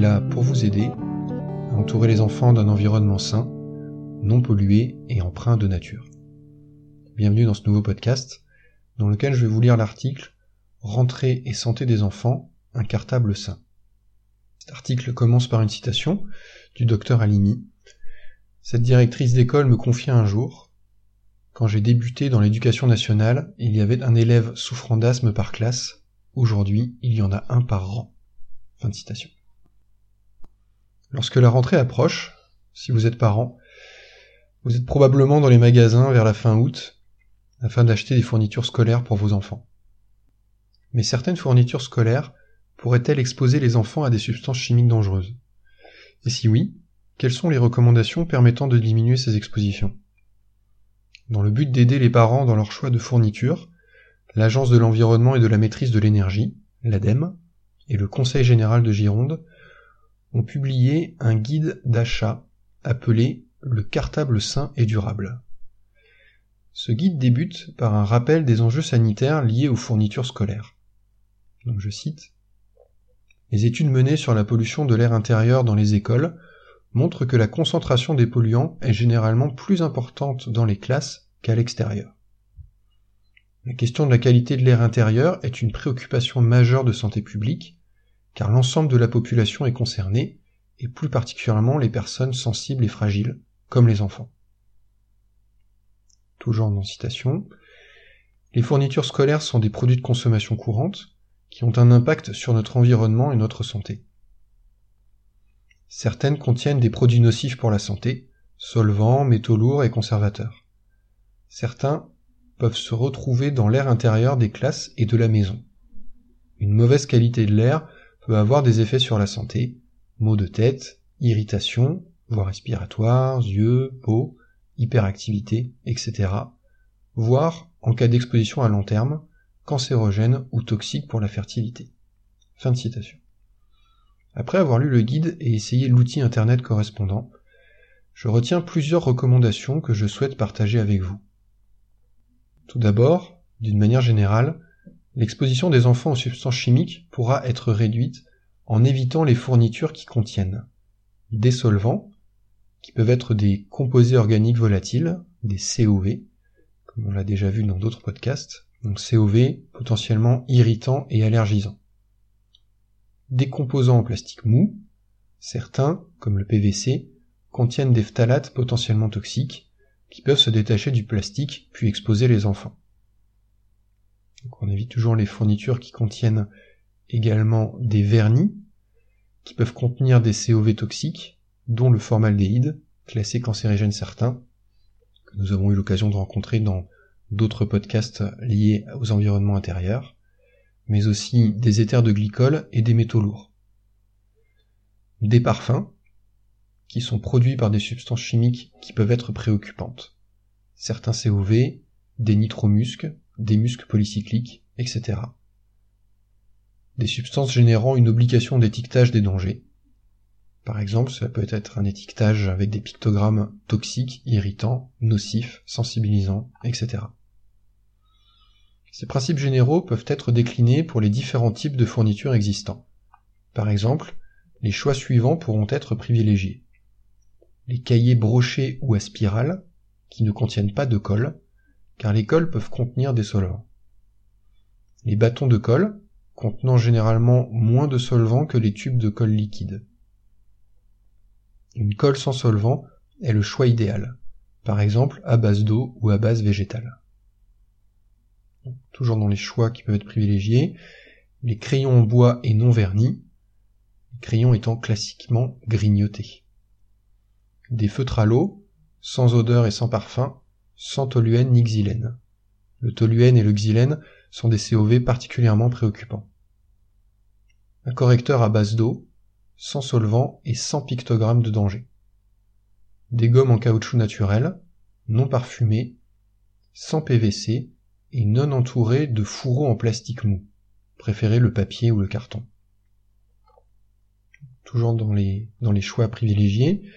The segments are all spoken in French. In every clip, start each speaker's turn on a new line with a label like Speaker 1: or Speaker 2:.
Speaker 1: là pour vous aider à entourer les enfants d'un environnement sain, non pollué et empreint de nature. Bienvenue dans ce nouveau podcast dans lequel je vais vous lire l'article Rentrée et santé des enfants, un cartable sain. Cet article commence par une citation du docteur Alini. Cette directrice d'école me confia un jour Quand j'ai débuté dans l'éducation nationale, il y avait un élève souffrant d'asthme par classe. Aujourd'hui, il y en a un par rang. Fin de citation. Lorsque la rentrée approche, si vous êtes parent, vous êtes probablement dans les magasins vers la fin août afin d'acheter des fournitures scolaires pour vos enfants. Mais certaines fournitures scolaires pourraient-elles exposer les enfants à des substances chimiques dangereuses? Et si oui, quelles sont les recommandations permettant de diminuer ces expositions? Dans le but d'aider les parents dans leur choix de fournitures, l'Agence de l'environnement et de la maîtrise de l'énergie, l'ADEME, et le Conseil général de Gironde ont publié un guide d'achat appelé le cartable sain et durable. Ce guide débute par un rappel des enjeux sanitaires liés aux fournitures scolaires. Donc je cite Les études menées sur la pollution de l'air intérieur dans les écoles montrent que la concentration des polluants est généralement plus importante dans les classes qu'à l'extérieur. La question de la qualité de l'air intérieur est une préoccupation majeure de santé publique car l'ensemble de la population est concernée, et plus particulièrement les personnes sensibles et fragiles, comme les enfants. Toujours dans citation. Les fournitures scolaires sont des produits de consommation courante qui ont un impact sur notre environnement et notre santé. Certaines contiennent des produits nocifs pour la santé, solvants, métaux lourds et conservateurs. Certains peuvent se retrouver dans l'air intérieur des classes et de la maison. Une mauvaise qualité de l'air peut avoir des effets sur la santé, maux de tête, irritation, voies respiratoires, yeux, peau, hyperactivité, etc. voire, en cas d'exposition à long terme, cancérogène ou toxique pour la fertilité. Après avoir lu le guide et essayé l'outil internet correspondant, je retiens plusieurs recommandations que je souhaite partager avec vous. Tout d'abord, d'une manière générale, L'exposition des enfants aux substances chimiques pourra être réduite en évitant les fournitures qui contiennent des solvants, qui peuvent être des composés organiques volatiles, des COV, comme on l'a déjà vu dans d'autres podcasts, donc COV potentiellement irritants et allergisants. Des composants en plastique mou, certains, comme le PVC, contiennent des phtalates potentiellement toxiques, qui peuvent se détacher du plastique puis exposer les enfants. On évite toujours les fournitures qui contiennent également des vernis, qui peuvent contenir des COV toxiques, dont le formaldéhyde, classé cancérigène certain, que nous avons eu l'occasion de rencontrer dans d'autres podcasts liés aux environnements intérieurs, mais aussi des éthers de glycol et des métaux lourds. Des parfums, qui sont produits par des substances chimiques qui peuvent être préoccupantes. Certains COV, des nitromusques, des muscles polycycliques, etc. Des substances générant une obligation d'étiquetage des dangers. Par exemple, cela peut être un étiquetage avec des pictogrammes toxiques, irritants, nocifs, sensibilisants, etc. Ces principes généraux peuvent être déclinés pour les différents types de fournitures existants. Par exemple, les choix suivants pourront être privilégiés. Les cahiers brochés ou à spirale, qui ne contiennent pas de colle, car les cols peuvent contenir des solvants. Les bâtons de colle, contenant généralement moins de solvants que les tubes de colle liquide. Une colle sans solvant est le choix idéal, par exemple à base d'eau ou à base végétale. toujours dans les choix qui peuvent être privilégiés, les crayons en bois et non vernis, les crayons étant classiquement grignotés. Des feutres à l'eau, sans odeur et sans parfum, sans toluène ni xylène. Le toluène et le xylène sont des COV particulièrement préoccupants. Un correcteur à base d'eau, sans solvant et sans pictogramme de danger. Des gommes en caoutchouc naturel, non parfumées, sans PVC et non entourées de fourreaux en plastique mou. Préférez le papier ou le carton. Toujours dans les, dans les choix privilégiés,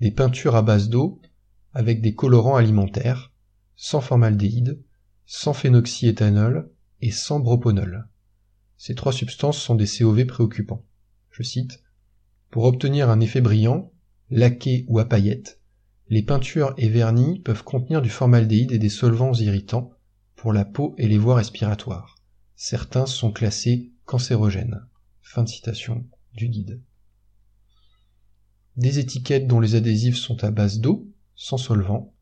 Speaker 1: des peintures à base d'eau avec des colorants alimentaires, sans formaldéhyde, sans phénoxyéthanol et sans broponol. Ces trois substances sont des COV préoccupants. Je cite Pour obtenir un effet brillant, laqué ou à paillettes, les peintures et vernis peuvent contenir du formaldéhyde et des solvants irritants pour la peau et les voies respiratoires. Certains sont classés cancérogènes. Fin de citation du guide. Des étiquettes dont les adhésifs sont à base d'eau, sans solvant,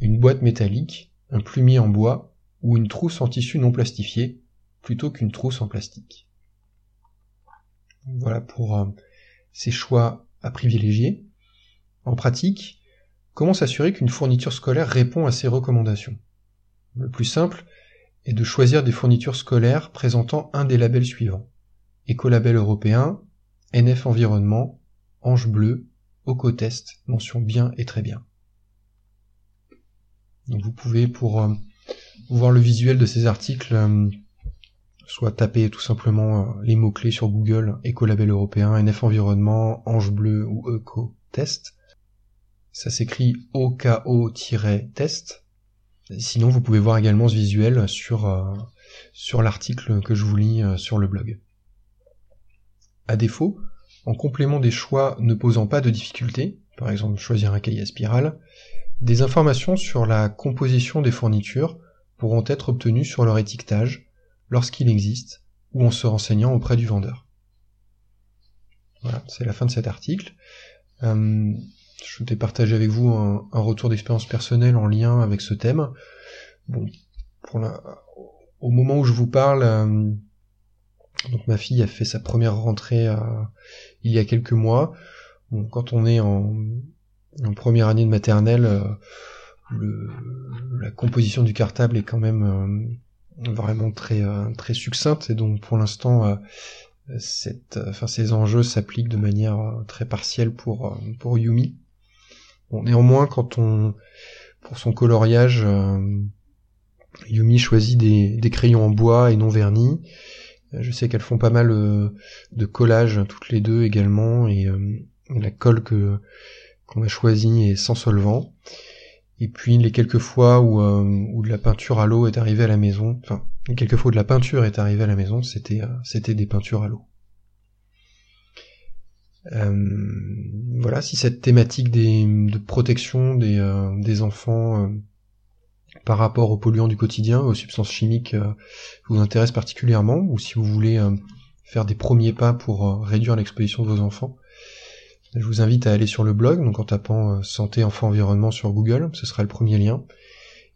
Speaker 1: une boîte métallique, un plumier en bois ou une trousse en tissu non plastifié plutôt qu'une trousse en plastique. Voilà pour euh, ces choix à privilégier. En pratique, comment s'assurer qu'une fourniture scolaire répond à ces recommandations? Le plus simple est de choisir des fournitures scolaires présentant un des labels suivants. Écolabel européen, NF Environnement, Ange Bleu, Ocotest, mention bien et très bien. Vous pouvez, pour euh, voir le visuel de ces articles, euh, soit taper tout simplement euh, les mots-clés sur Google, Écolabel européen, NF Environnement, Ange Bleu ou Eco-Test. Ça s'écrit OKO-test. Sinon, vous pouvez voir également ce visuel sur, sur l'article que je vous lis sur le blog. À défaut, en complément des choix ne posant pas de difficulté, par exemple choisir un cahier à spirale, des informations sur la composition des fournitures pourront être obtenues sur leur étiquetage, lorsqu'il existe, ou en se renseignant auprès du vendeur. Voilà, c'est la fin de cet article. Euh, je voulais partager avec vous un, retour d'expérience personnelle en lien avec ce thème. Bon, pour au moment où je vous parle, euh, donc ma fille a fait sa première rentrée euh, il y a quelques mois. Quand on est en, première année de maternelle, euh, la composition du cartable est quand même euh, vraiment très très succincte et donc pour l'instant ces enjeux s'appliquent de manière très partielle pour Yumi. Néanmoins, quand on pour son coloriage, Yumi choisit des, crayons en bois et non vernis. Je sais qu'elles font pas mal de collage toutes les deux également et la colle que qu'on a choisi et sans solvant. Et puis les quelques fois où, euh, où de la peinture à l'eau est arrivée à la maison, enfin les quelques fois où de la peinture est arrivée à la maison, c'était euh, c'était des peintures à l'eau. Euh, voilà, si cette thématique des, de protection des, des enfants par rapport aux polluants du quotidien, aux substances chimiques, vous intéresse particulièrement, ou si vous voulez faire des premiers pas pour réduire l'exposition de vos enfants, je vous invite à aller sur le blog, donc en tapant euh, santé enfant environnement sur Google, ce sera le premier lien.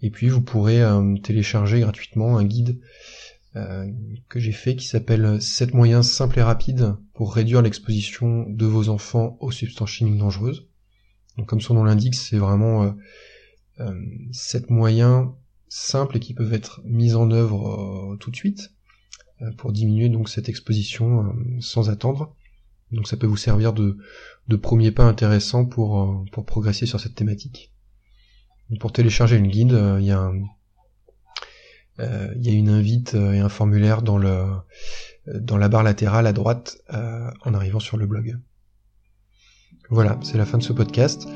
Speaker 1: Et puis vous pourrez euh, télécharger gratuitement un guide euh, que j'ai fait qui s'appelle 7 moyens simples et rapides pour réduire l'exposition de vos enfants aux substances chimiques dangereuses. Donc comme son nom l'indique, c'est vraiment euh, 7 moyens simples et qui peuvent être mis en œuvre tout de suite pour diminuer donc cette exposition sans attendre. Donc ça peut vous servir de, de premier pas intéressant pour, euh, pour progresser sur cette thématique. pour télécharger une guide, euh, il y a euh, il y a une invite et un formulaire dans le dans la barre latérale à droite en arrivant sur le blog. Voilà, c'est la fin de ce podcast.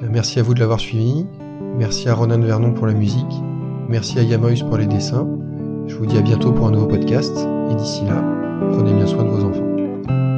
Speaker 1: Merci à vous de l'avoir suivi. Merci à Ronan Vernon pour la musique. Merci à Yamois pour les dessins. Je vous dis à bientôt pour un nouveau podcast. Et d'ici là, prenez bien soin de vos enfants.